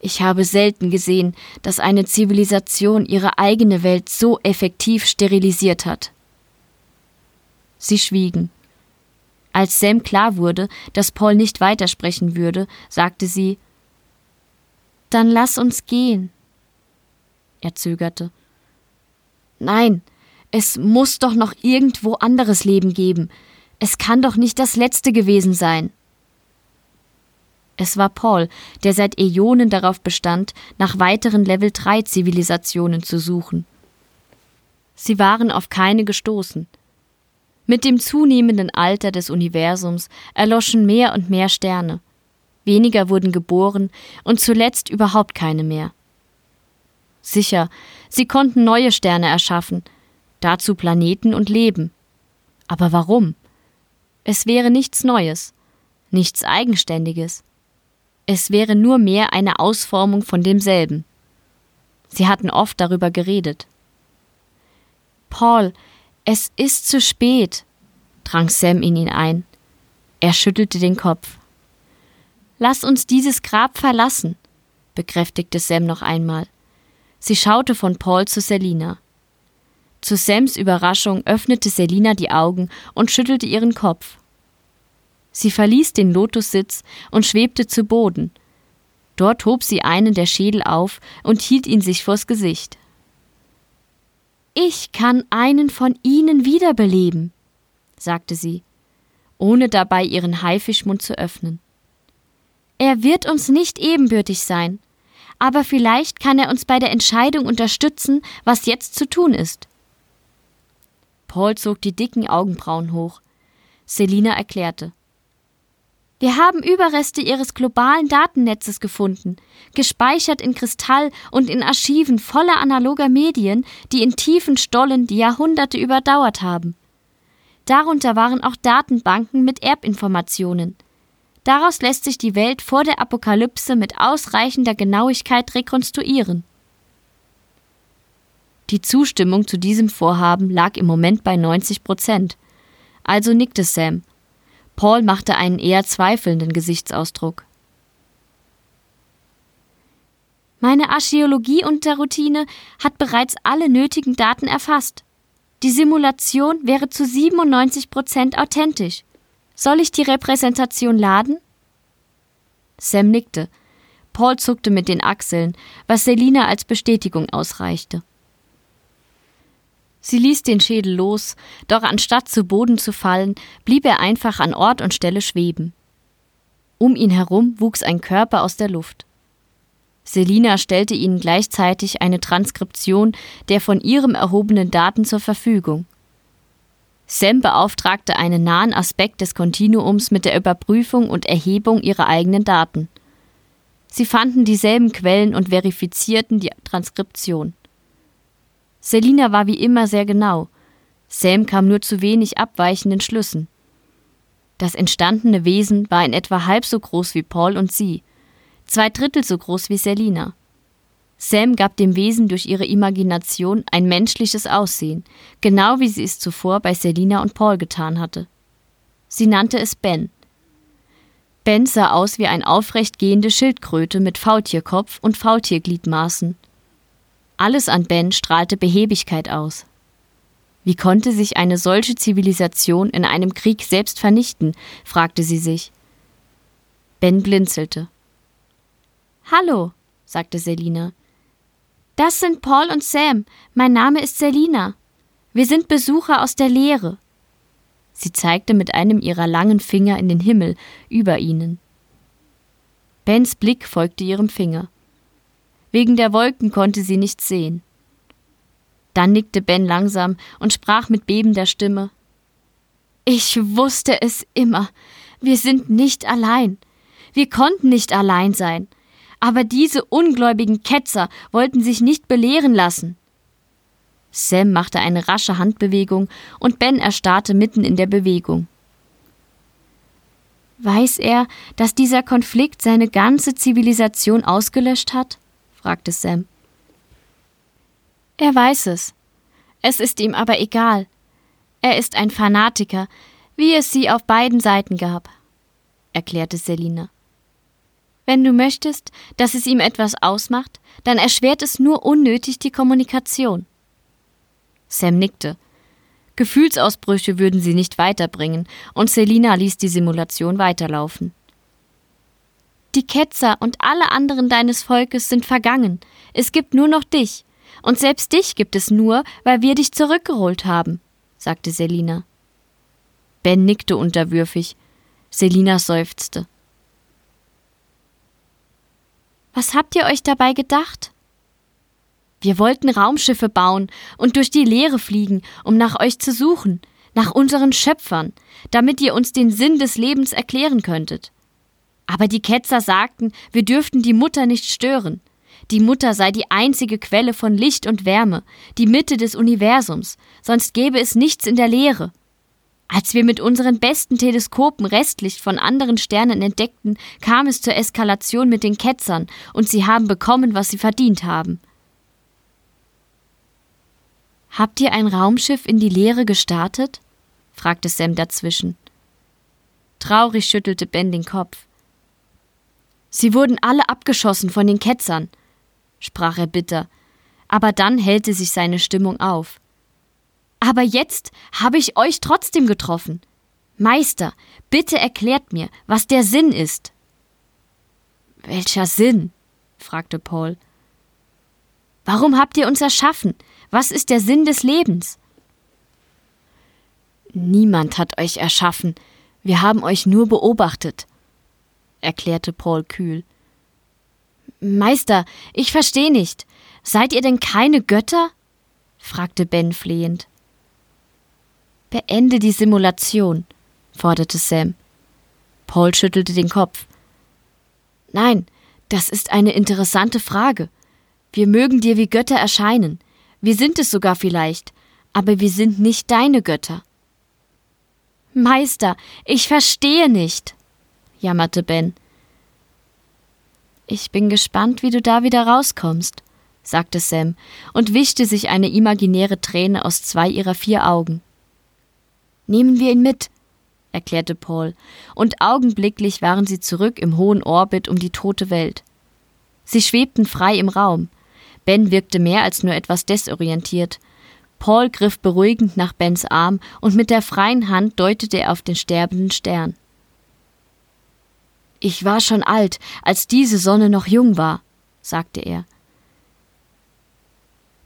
S1: Ich habe selten gesehen, dass eine Zivilisation ihre eigene Welt so effektiv sterilisiert hat. Sie schwiegen. Als Sam klar wurde, dass Paul nicht weitersprechen würde, sagte sie Dann lass uns gehen. Er zögerte. Nein, es muss doch noch irgendwo anderes Leben geben. Es kann doch nicht das letzte gewesen sein. Es war Paul, der seit Äonen darauf bestand, nach weiteren Level 3 Zivilisationen zu suchen. Sie waren auf keine gestoßen. Mit dem zunehmenden Alter des Universums erloschen mehr und mehr Sterne. Weniger wurden geboren und zuletzt überhaupt keine mehr. Sicher, sie konnten neue Sterne erschaffen, dazu Planeten und Leben. Aber warum? Es wäre nichts Neues, nichts Eigenständiges. Es wäre nur mehr eine Ausformung von demselben. Sie hatten oft darüber geredet. Paul, es ist zu spät, drang Sam in ihn ein. Er schüttelte den Kopf. Lass uns dieses Grab verlassen, bekräftigte Sam noch einmal. Sie schaute von Paul zu Selina. Zu Sams Überraschung öffnete Selina die Augen und schüttelte ihren Kopf. Sie verließ den Lotussitz und schwebte zu Boden. Dort hob sie einen der Schädel auf und hielt ihn sich vors Gesicht. Ich kann einen von ihnen wiederbeleben, sagte sie, ohne dabei ihren Haifischmund zu öffnen. Er wird uns nicht ebenbürtig sein, aber vielleicht kann er uns bei der Entscheidung unterstützen, was jetzt zu tun ist. Paul zog die dicken Augenbrauen hoch. Selina erklärte. Wir haben Überreste ihres globalen Datennetzes gefunden, gespeichert in Kristall und in Archiven voller analoger Medien, die in tiefen Stollen die Jahrhunderte überdauert haben. Darunter waren auch Datenbanken mit Erbinformationen. Daraus lässt sich die Welt vor der Apokalypse mit ausreichender Genauigkeit rekonstruieren. Die Zustimmung zu diesem Vorhaben lag im Moment bei 90 Prozent. Also nickte Sam Paul machte einen eher zweifelnden Gesichtsausdruck. Meine Archäologie-Unterroutine hat bereits alle nötigen Daten erfasst. Die Simulation wäre zu 97 Prozent authentisch. Soll ich die Repräsentation laden? Sam nickte. Paul zuckte mit den Achseln, was Selina als Bestätigung ausreichte. Sie ließ den Schädel los, doch anstatt zu Boden zu fallen, blieb er einfach an Ort und Stelle schweben. Um ihn herum wuchs ein Körper aus der Luft. Selina stellte ihnen gleichzeitig eine Transkription der von ihrem erhobenen Daten zur Verfügung. Sam beauftragte einen nahen Aspekt des Kontinuums mit der Überprüfung und Erhebung ihrer eigenen Daten. Sie fanden dieselben Quellen und verifizierten die Transkription. Selina war wie immer sehr genau. Sam kam nur zu wenig abweichenden Schlüssen. Das entstandene Wesen war in etwa halb so groß wie Paul und sie, zwei Drittel so groß wie Selina. Sam gab dem Wesen durch ihre Imagination ein menschliches Aussehen, genau wie sie es zuvor bei Selina und Paul getan hatte. Sie nannte es Ben. Ben sah aus wie eine aufrecht gehende Schildkröte mit Faultierkopf und Faultiergliedmaßen. Alles an Ben strahlte Behebigkeit aus. Wie konnte sich eine solche Zivilisation in einem Krieg selbst vernichten? fragte sie sich. Ben blinzelte. Hallo, sagte Selina. Das sind Paul und Sam. Mein Name ist Selina. Wir sind Besucher aus der Lehre. Sie zeigte mit einem ihrer langen Finger in den Himmel über ihnen. Bens Blick folgte ihrem Finger. Wegen der Wolken konnte sie nichts sehen. Dann nickte Ben langsam und sprach mit bebender Stimme Ich wusste es immer. Wir sind nicht allein. Wir konnten nicht allein sein. Aber diese ungläubigen Ketzer wollten sich nicht belehren lassen. Sam machte eine rasche Handbewegung und Ben erstarrte mitten in der Bewegung. Weiß er, dass dieser Konflikt seine ganze Zivilisation ausgelöscht hat? Fragte Sam. Er weiß es. Es ist ihm aber egal. Er ist ein Fanatiker, wie es sie auf beiden Seiten gab, erklärte Selina. Wenn du möchtest, dass es ihm etwas ausmacht, dann erschwert es nur unnötig die Kommunikation. Sam nickte. Gefühlsausbrüche würden sie nicht weiterbringen, und Selina ließ die Simulation weiterlaufen. Die Ketzer und alle anderen deines Volkes sind vergangen. Es gibt nur noch dich. Und selbst dich gibt es nur, weil wir dich zurückgeholt haben, sagte Selina. Ben nickte unterwürfig. Selina seufzte. Was habt ihr euch dabei gedacht? Wir wollten Raumschiffe bauen und durch die Leere fliegen, um nach euch zu suchen, nach unseren Schöpfern, damit ihr uns den Sinn des Lebens erklären könntet. Aber die Ketzer sagten, wir dürften die Mutter nicht stören. Die Mutter sei die einzige Quelle von Licht und Wärme, die Mitte des Universums, sonst gäbe es nichts in der Leere. Als wir mit unseren besten Teleskopen Restlicht von anderen Sternen entdeckten, kam es zur Eskalation mit den Ketzern, und sie haben bekommen, was sie verdient haben. Habt ihr ein Raumschiff in die Leere gestartet? fragte Sam dazwischen. Traurig schüttelte Ben den Kopf. Sie wurden alle abgeschossen von den Ketzern, sprach er bitter, aber dann hellte sich seine Stimmung auf. Aber jetzt habe ich euch trotzdem getroffen. Meister, bitte erklärt mir, was der Sinn ist. Welcher Sinn? fragte Paul. Warum habt ihr uns erschaffen? Was ist der Sinn des Lebens? Niemand hat euch erschaffen. Wir haben euch nur beobachtet erklärte Paul kühl. Meister, ich verstehe nicht. Seid ihr denn keine Götter? fragte Ben flehend. Beende die Simulation, forderte Sam. Paul schüttelte den Kopf. Nein, das ist eine interessante Frage. Wir mögen dir wie Götter erscheinen. Wir sind es sogar vielleicht, aber wir sind nicht deine Götter. Meister, ich verstehe nicht jammerte Ben. Ich bin gespannt, wie du da wieder rauskommst, sagte Sam und wischte sich eine imaginäre Träne aus zwei ihrer vier Augen. Nehmen wir ihn mit, erklärte Paul, und augenblicklich waren sie zurück im hohen Orbit um die tote Welt. Sie schwebten frei im Raum. Ben wirkte mehr als nur etwas desorientiert. Paul griff beruhigend nach Bens Arm und mit der freien Hand deutete er auf den sterbenden Stern. Ich war schon alt, als diese Sonne noch jung war, sagte er.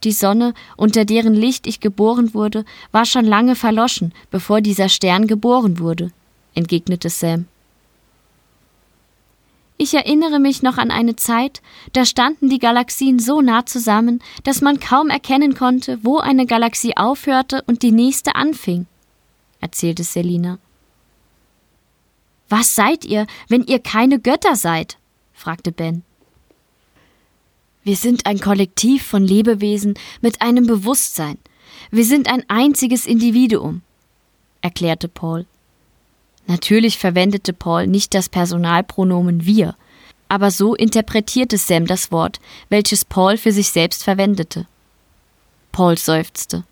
S1: Die Sonne, unter deren Licht ich geboren wurde, war schon lange verloschen, bevor dieser Stern geboren wurde, entgegnete Sam. Ich erinnere mich noch an eine Zeit, da standen die Galaxien so nah zusammen, dass man kaum erkennen konnte, wo eine Galaxie aufhörte und die nächste anfing, erzählte Selina. Was seid ihr, wenn ihr keine Götter seid? fragte Ben. Wir sind ein Kollektiv von Lebewesen mit einem Bewusstsein. Wir sind ein einziges Individuum, erklärte Paul. Natürlich verwendete Paul nicht das Personalpronomen wir, aber so interpretierte Sam das Wort, welches Paul für sich selbst verwendete. Paul seufzte.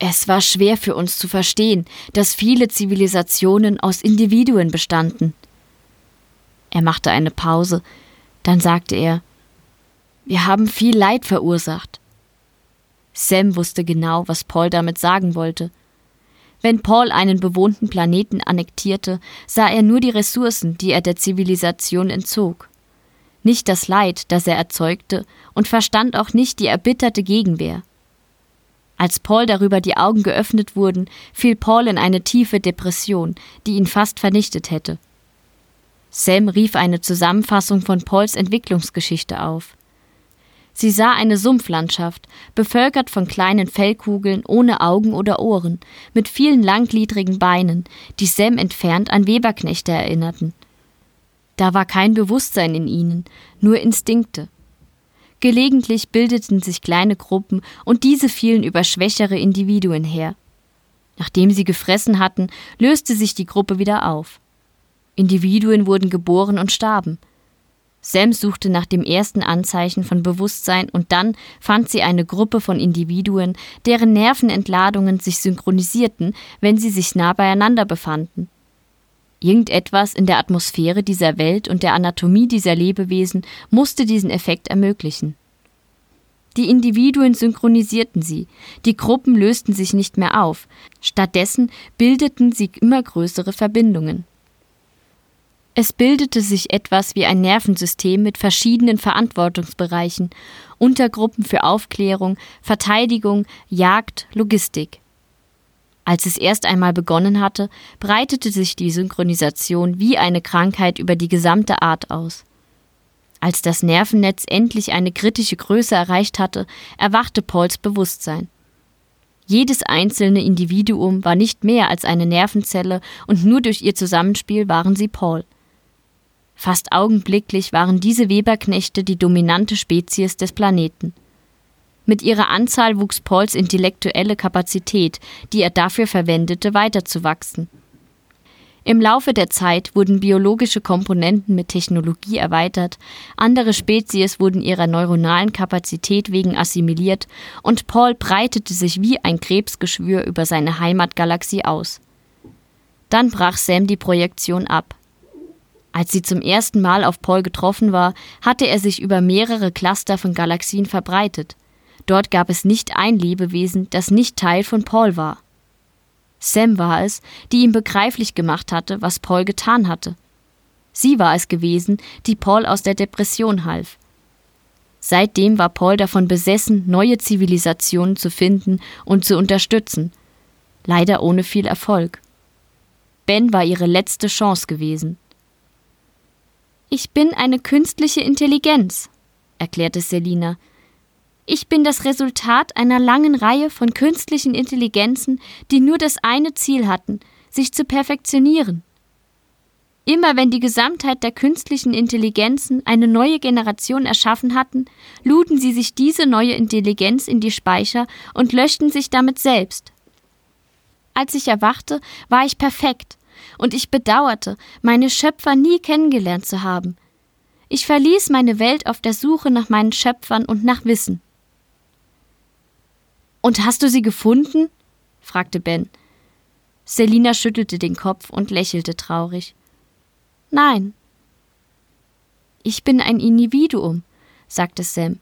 S1: Es war schwer für uns zu verstehen, dass viele Zivilisationen aus Individuen bestanden. Er machte eine Pause, dann sagte er wir haben viel Leid verursacht. Sam wusste genau, was Paul damit sagen wollte. Wenn Paul einen bewohnten Planeten annektierte, sah er nur die Ressourcen, die er der Zivilisation entzog. Nicht das Leid, das er erzeugte, und verstand auch nicht die erbitterte Gegenwehr. Als Paul darüber die Augen geöffnet wurden, fiel Paul in eine tiefe Depression, die ihn fast vernichtet hätte. Sam rief eine Zusammenfassung von Pauls Entwicklungsgeschichte auf. Sie sah eine Sumpflandschaft, bevölkert von kleinen Fellkugeln ohne Augen oder Ohren, mit vielen langgliedrigen Beinen, die Sam entfernt an Weberknechte erinnerten. Da war kein Bewusstsein in ihnen, nur Instinkte. Gelegentlich bildeten sich kleine Gruppen und diese fielen über schwächere Individuen her. Nachdem sie gefressen hatten, löste sich die Gruppe wieder auf. Individuen wurden geboren und starben. Sam suchte nach dem ersten Anzeichen von Bewusstsein und dann fand sie eine Gruppe von Individuen, deren Nervenentladungen sich synchronisierten, wenn sie sich nah beieinander befanden. Irgendetwas in der Atmosphäre dieser Welt und der Anatomie dieser Lebewesen musste diesen Effekt ermöglichen. Die Individuen synchronisierten sie, die Gruppen lösten sich nicht mehr auf, stattdessen bildeten sie immer größere Verbindungen. Es bildete sich etwas wie ein Nervensystem mit verschiedenen Verantwortungsbereichen, Untergruppen für Aufklärung, Verteidigung, Jagd, Logistik. Als es erst einmal begonnen hatte, breitete sich die Synchronisation wie eine Krankheit über die gesamte Art aus. Als das Nervennetz endlich eine kritische Größe erreicht hatte, erwachte Pauls Bewusstsein. Jedes einzelne Individuum war nicht mehr als eine Nervenzelle und nur durch ihr Zusammenspiel waren sie Paul. Fast augenblicklich waren diese Weberknechte die dominante Spezies des Planeten. Mit ihrer Anzahl wuchs Pauls intellektuelle Kapazität, die er dafür verwendete, weiterzuwachsen. Im Laufe der Zeit wurden biologische Komponenten mit Technologie erweitert, andere Spezies wurden ihrer neuronalen Kapazität wegen assimiliert und Paul breitete sich wie ein Krebsgeschwür über seine Heimatgalaxie aus. Dann brach Sam die Projektion ab. Als sie zum ersten Mal auf Paul getroffen war, hatte er sich über mehrere Cluster von Galaxien verbreitet. Dort gab es nicht ein Lebewesen, das nicht Teil von Paul war. Sam war es, die ihm begreiflich gemacht hatte, was Paul getan hatte. Sie war es gewesen, die Paul aus der Depression half. Seitdem war Paul davon besessen, neue Zivilisationen zu finden und zu unterstützen. Leider ohne viel Erfolg. Ben war ihre letzte Chance gewesen. Ich bin eine künstliche Intelligenz, erklärte Selina. Ich bin das Resultat einer langen Reihe von künstlichen Intelligenzen, die nur das eine Ziel hatten, sich zu perfektionieren. Immer wenn die Gesamtheit der künstlichen Intelligenzen eine neue Generation erschaffen hatten, luden sie sich diese neue Intelligenz in die Speicher und löschten sich damit selbst. Als ich erwachte, war ich perfekt, und ich bedauerte, meine Schöpfer nie kennengelernt zu haben. Ich verließ meine Welt auf der Suche nach meinen Schöpfern und nach Wissen. Und hast du sie gefunden? fragte Ben. Selina schüttelte den Kopf und lächelte traurig. Nein. Ich bin ein Individuum, sagte Sam.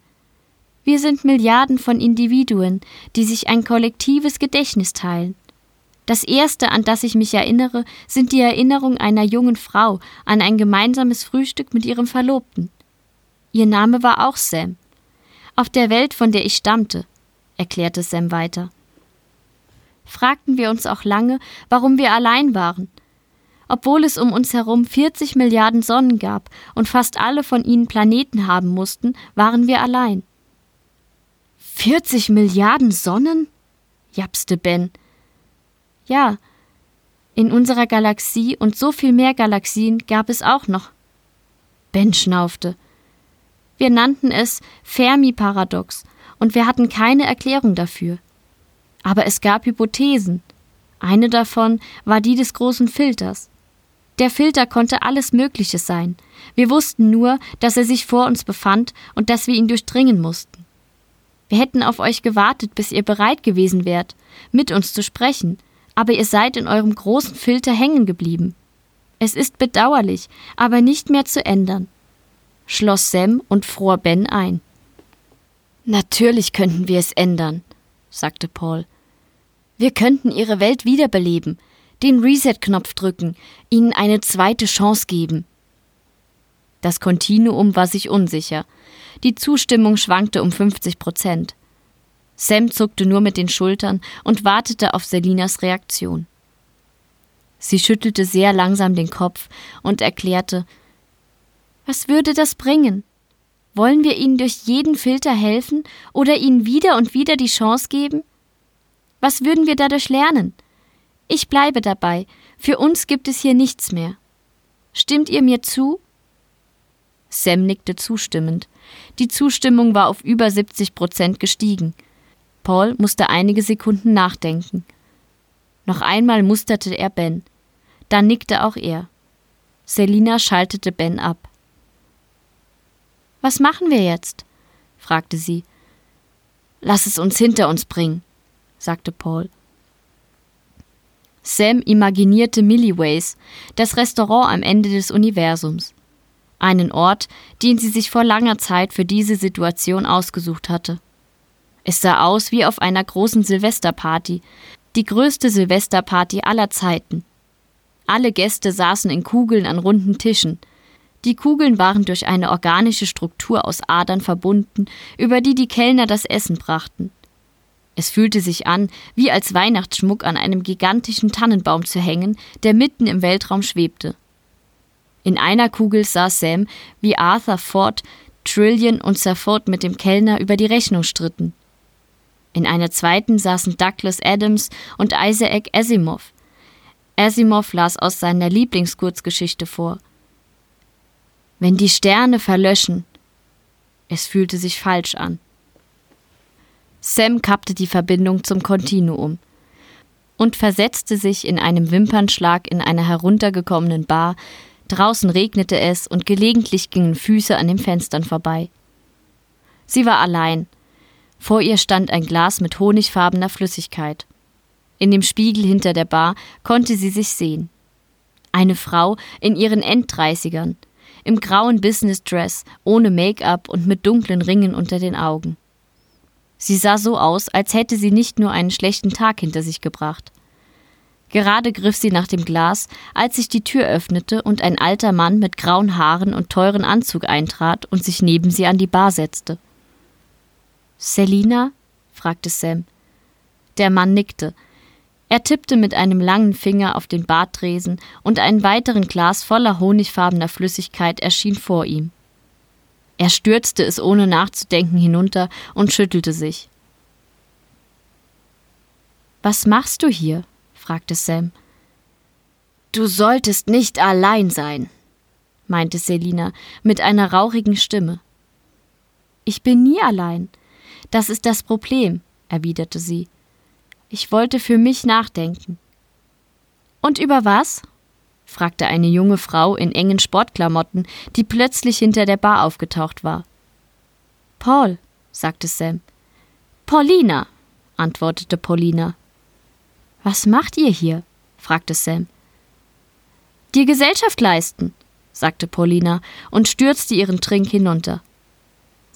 S1: Wir sind Milliarden von Individuen, die sich ein kollektives Gedächtnis teilen. Das erste, an das ich mich erinnere, sind die Erinnerungen einer jungen Frau an ein gemeinsames Frühstück mit ihrem Verlobten. Ihr Name war auch Sam. Auf der Welt, von der ich stammte, erklärte Sam weiter. Fragten wir uns auch lange, warum wir allein waren. Obwohl es um uns herum 40 Milliarden Sonnen gab und fast alle von ihnen Planeten haben mussten, waren wir allein. 40 Milliarden Sonnen? japste Ben. Ja, in unserer Galaxie und so viel mehr Galaxien gab es auch noch. Ben schnaufte. Wir nannten es Fermi-Paradox und wir hatten keine Erklärung dafür. Aber es gab Hypothesen. Eine davon war die des großen Filters. Der Filter konnte alles Mögliche sein. Wir wussten nur, dass er sich vor uns befand und dass wir ihn durchdringen mussten. Wir hätten auf euch gewartet, bis ihr bereit gewesen wärt, mit uns zu sprechen, aber ihr seid in eurem großen Filter hängen geblieben. Es ist bedauerlich, aber nicht mehr zu ändern, schloss Sam und fror Ben ein. Natürlich könnten wir es ändern, sagte Paul. Wir könnten ihre Welt wiederbeleben, den Reset-Knopf drücken, ihnen eine zweite Chance geben. Das Kontinuum war sich unsicher. Die Zustimmung schwankte um 50 Prozent. Sam zuckte nur mit den Schultern und wartete auf Selinas Reaktion. Sie schüttelte sehr langsam den Kopf und erklärte Was würde das bringen? Wollen wir ihnen durch jeden Filter helfen oder ihnen wieder und wieder die Chance geben? Was würden wir dadurch lernen? Ich bleibe dabei, für uns gibt es hier nichts mehr. Stimmt ihr mir zu? Sam nickte zustimmend. Die Zustimmung war auf über 70 Prozent gestiegen. Paul musste einige Sekunden nachdenken. Noch einmal musterte er Ben. Dann nickte auch er. Selina schaltete Ben ab. Was machen wir jetzt? fragte sie. Lass es uns hinter uns bringen, sagte Paul. Sam imaginierte Milliways, das Restaurant am Ende des Universums. Einen Ort, den sie sich vor langer Zeit für diese Situation ausgesucht hatte. Es sah aus wie auf einer großen Silvesterparty, die größte Silvesterparty aller Zeiten. Alle Gäste saßen in Kugeln an runden Tischen. Die Kugeln waren durch eine organische Struktur aus Adern verbunden, über die die Kellner das Essen brachten. Es fühlte sich an, wie als Weihnachtsschmuck an einem gigantischen Tannenbaum zu hängen, der mitten im Weltraum schwebte. In einer Kugel saß Sam, wie Arthur Ford, Trillion und Sir Ford mit dem Kellner über die Rechnung stritten. In einer zweiten saßen Douglas Adams und Isaac Asimov. Asimov las aus seiner Lieblingskurzgeschichte vor. Wenn die Sterne verlöschen. Es fühlte sich falsch an. Sam kappte die Verbindung zum Kontinuum und versetzte sich in einem Wimpernschlag in einer heruntergekommenen Bar. Draußen regnete es und gelegentlich gingen Füße an den Fenstern vorbei. Sie war allein vor ihr stand ein Glas mit honigfarbener Flüssigkeit. In dem Spiegel hinter der Bar konnte sie sich sehen. Eine Frau in ihren Enddreißigern, im grauen Business-Dress, ohne Make-up und mit dunklen Ringen unter den Augen. Sie sah so aus, als hätte sie nicht nur einen schlechten Tag hinter sich gebracht. Gerade griff sie nach dem Glas, als sich die Tür öffnete und ein alter Mann mit grauen Haaren und teuren Anzug eintrat und sich neben sie an die Bar setzte. Selina? fragte Sam. Der Mann nickte. Er tippte mit einem langen Finger auf den Bartresen und ein weiteren Glas voller honigfarbener Flüssigkeit erschien vor ihm. Er stürzte es ohne nachzudenken hinunter und schüttelte sich. Was machst du hier? fragte Sam. Du solltest nicht allein sein, meinte Selina mit einer rauchigen Stimme. Ich bin nie allein. Das ist das Problem, erwiderte sie. Ich wollte für mich nachdenken. Und über was? fragte eine junge Frau in engen Sportklamotten, die plötzlich hinter der Bar aufgetaucht war. Paul, sagte Sam. Paulina, antwortete Paulina. Was macht ihr hier? fragte Sam. Dir Gesellschaft leisten, sagte Paulina und stürzte ihren Trink hinunter.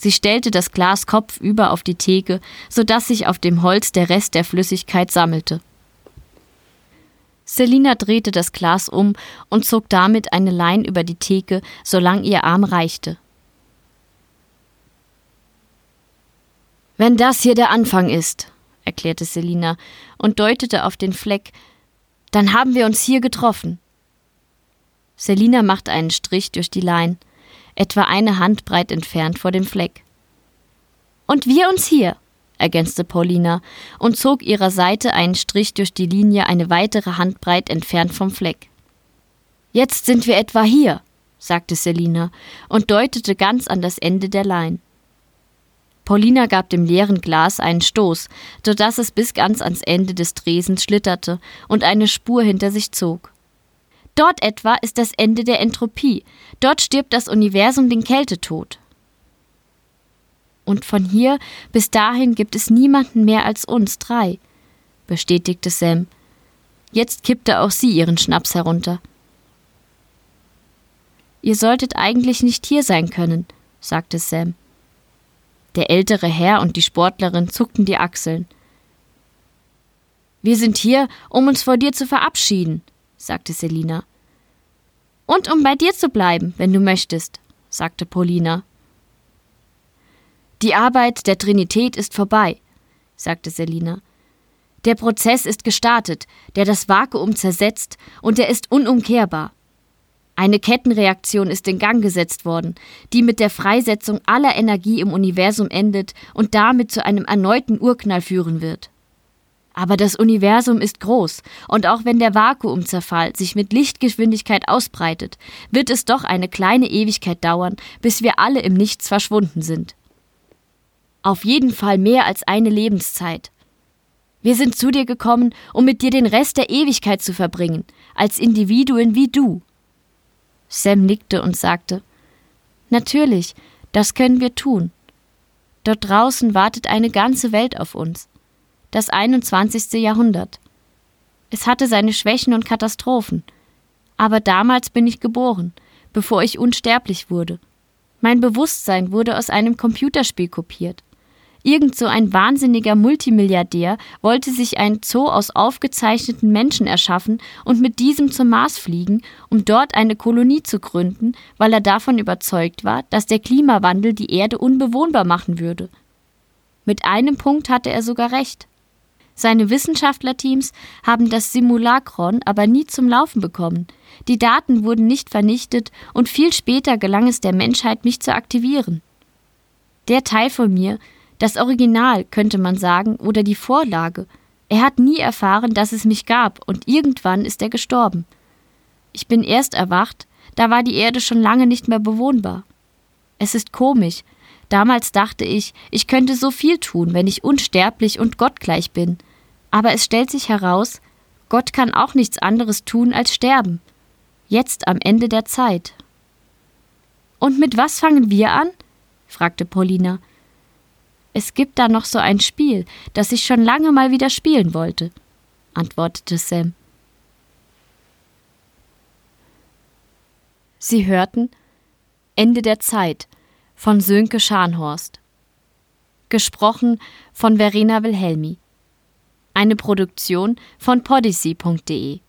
S1: Sie stellte das Glas kopfüber auf die Theke, so dass sich auf dem Holz der Rest der Flüssigkeit sammelte. Selina drehte das Glas um und zog damit eine Lein über die Theke, solange ihr Arm reichte. Wenn das hier der Anfang ist, erklärte Selina und deutete auf den Fleck, dann haben wir uns hier getroffen. Selina machte einen Strich durch die Lein, etwa eine Handbreit entfernt vor dem Fleck. Und wir uns hier, ergänzte Paulina und zog ihrer Seite einen Strich durch die Linie eine weitere Handbreit entfernt vom Fleck. Jetzt sind wir etwa hier, sagte Selina und deutete ganz an das Ende der Lein. Paulina gab dem leeren Glas einen Stoß, so dass es bis ganz ans Ende des Dresens schlitterte und eine Spur hinter sich zog. Dort etwa ist das Ende der Entropie, dort stirbt das Universum den Kältetod. Und von hier bis dahin gibt es niemanden mehr als uns drei, bestätigte Sam. Jetzt kippte auch sie ihren Schnaps herunter. Ihr solltet eigentlich nicht hier sein können, sagte Sam. Der ältere Herr und die Sportlerin zuckten die Achseln. Wir sind hier, um uns vor dir zu verabschieden, sagte Selina. Und um bei dir zu bleiben, wenn du möchtest, sagte Paulina. Die Arbeit der Trinität ist vorbei, sagte Selina. Der Prozess ist gestartet, der das Vakuum zersetzt, und er ist unumkehrbar. Eine Kettenreaktion ist in Gang gesetzt worden, die mit der Freisetzung aller Energie im Universum endet und damit zu einem erneuten Urknall führen wird. Aber das Universum ist groß, und auch wenn der Vakuumzerfall sich mit Lichtgeschwindigkeit ausbreitet, wird es doch eine kleine Ewigkeit dauern, bis wir alle im Nichts verschwunden sind. Auf jeden Fall mehr als eine Lebenszeit. Wir sind zu dir gekommen, um mit dir den Rest der Ewigkeit zu verbringen, als Individuen wie du. Sam nickte und sagte Natürlich, das können wir tun. Dort draußen wartet eine ganze Welt auf uns. Das 21. Jahrhundert. Es hatte seine Schwächen und Katastrophen. Aber damals bin ich geboren, bevor ich unsterblich wurde. Mein Bewusstsein wurde aus einem Computerspiel kopiert. Irgend so ein wahnsinniger Multimilliardär wollte sich ein Zoo aus aufgezeichneten Menschen erschaffen und mit diesem zum Mars fliegen, um dort eine Kolonie zu gründen, weil er davon überzeugt war, dass der Klimawandel die Erde unbewohnbar machen würde. Mit einem Punkt hatte er sogar recht. Seine Wissenschaftlerteams haben das Simulacron aber nie zum Laufen bekommen. Die Daten wurden nicht vernichtet und viel später gelang es der Menschheit, mich zu aktivieren. Der Teil von mir, das Original, könnte man sagen, oder die Vorlage. Er hat nie erfahren, dass es mich gab, und irgendwann ist er gestorben. Ich bin erst erwacht, da war die Erde schon lange nicht mehr bewohnbar. Es ist komisch. Damals dachte ich, ich könnte so viel tun, wenn ich unsterblich und gottgleich bin. Aber es stellt sich heraus, Gott kann auch nichts anderes tun als sterben. Jetzt am Ende der Zeit. Und mit was fangen wir an? fragte Paulina. Es gibt da noch so ein Spiel, das ich schon lange mal wieder spielen wollte, antwortete Sam. Sie hörten Ende der Zeit von Sönke Scharnhorst. Gesprochen von Verena Wilhelmi. Eine Produktion von podyssey.de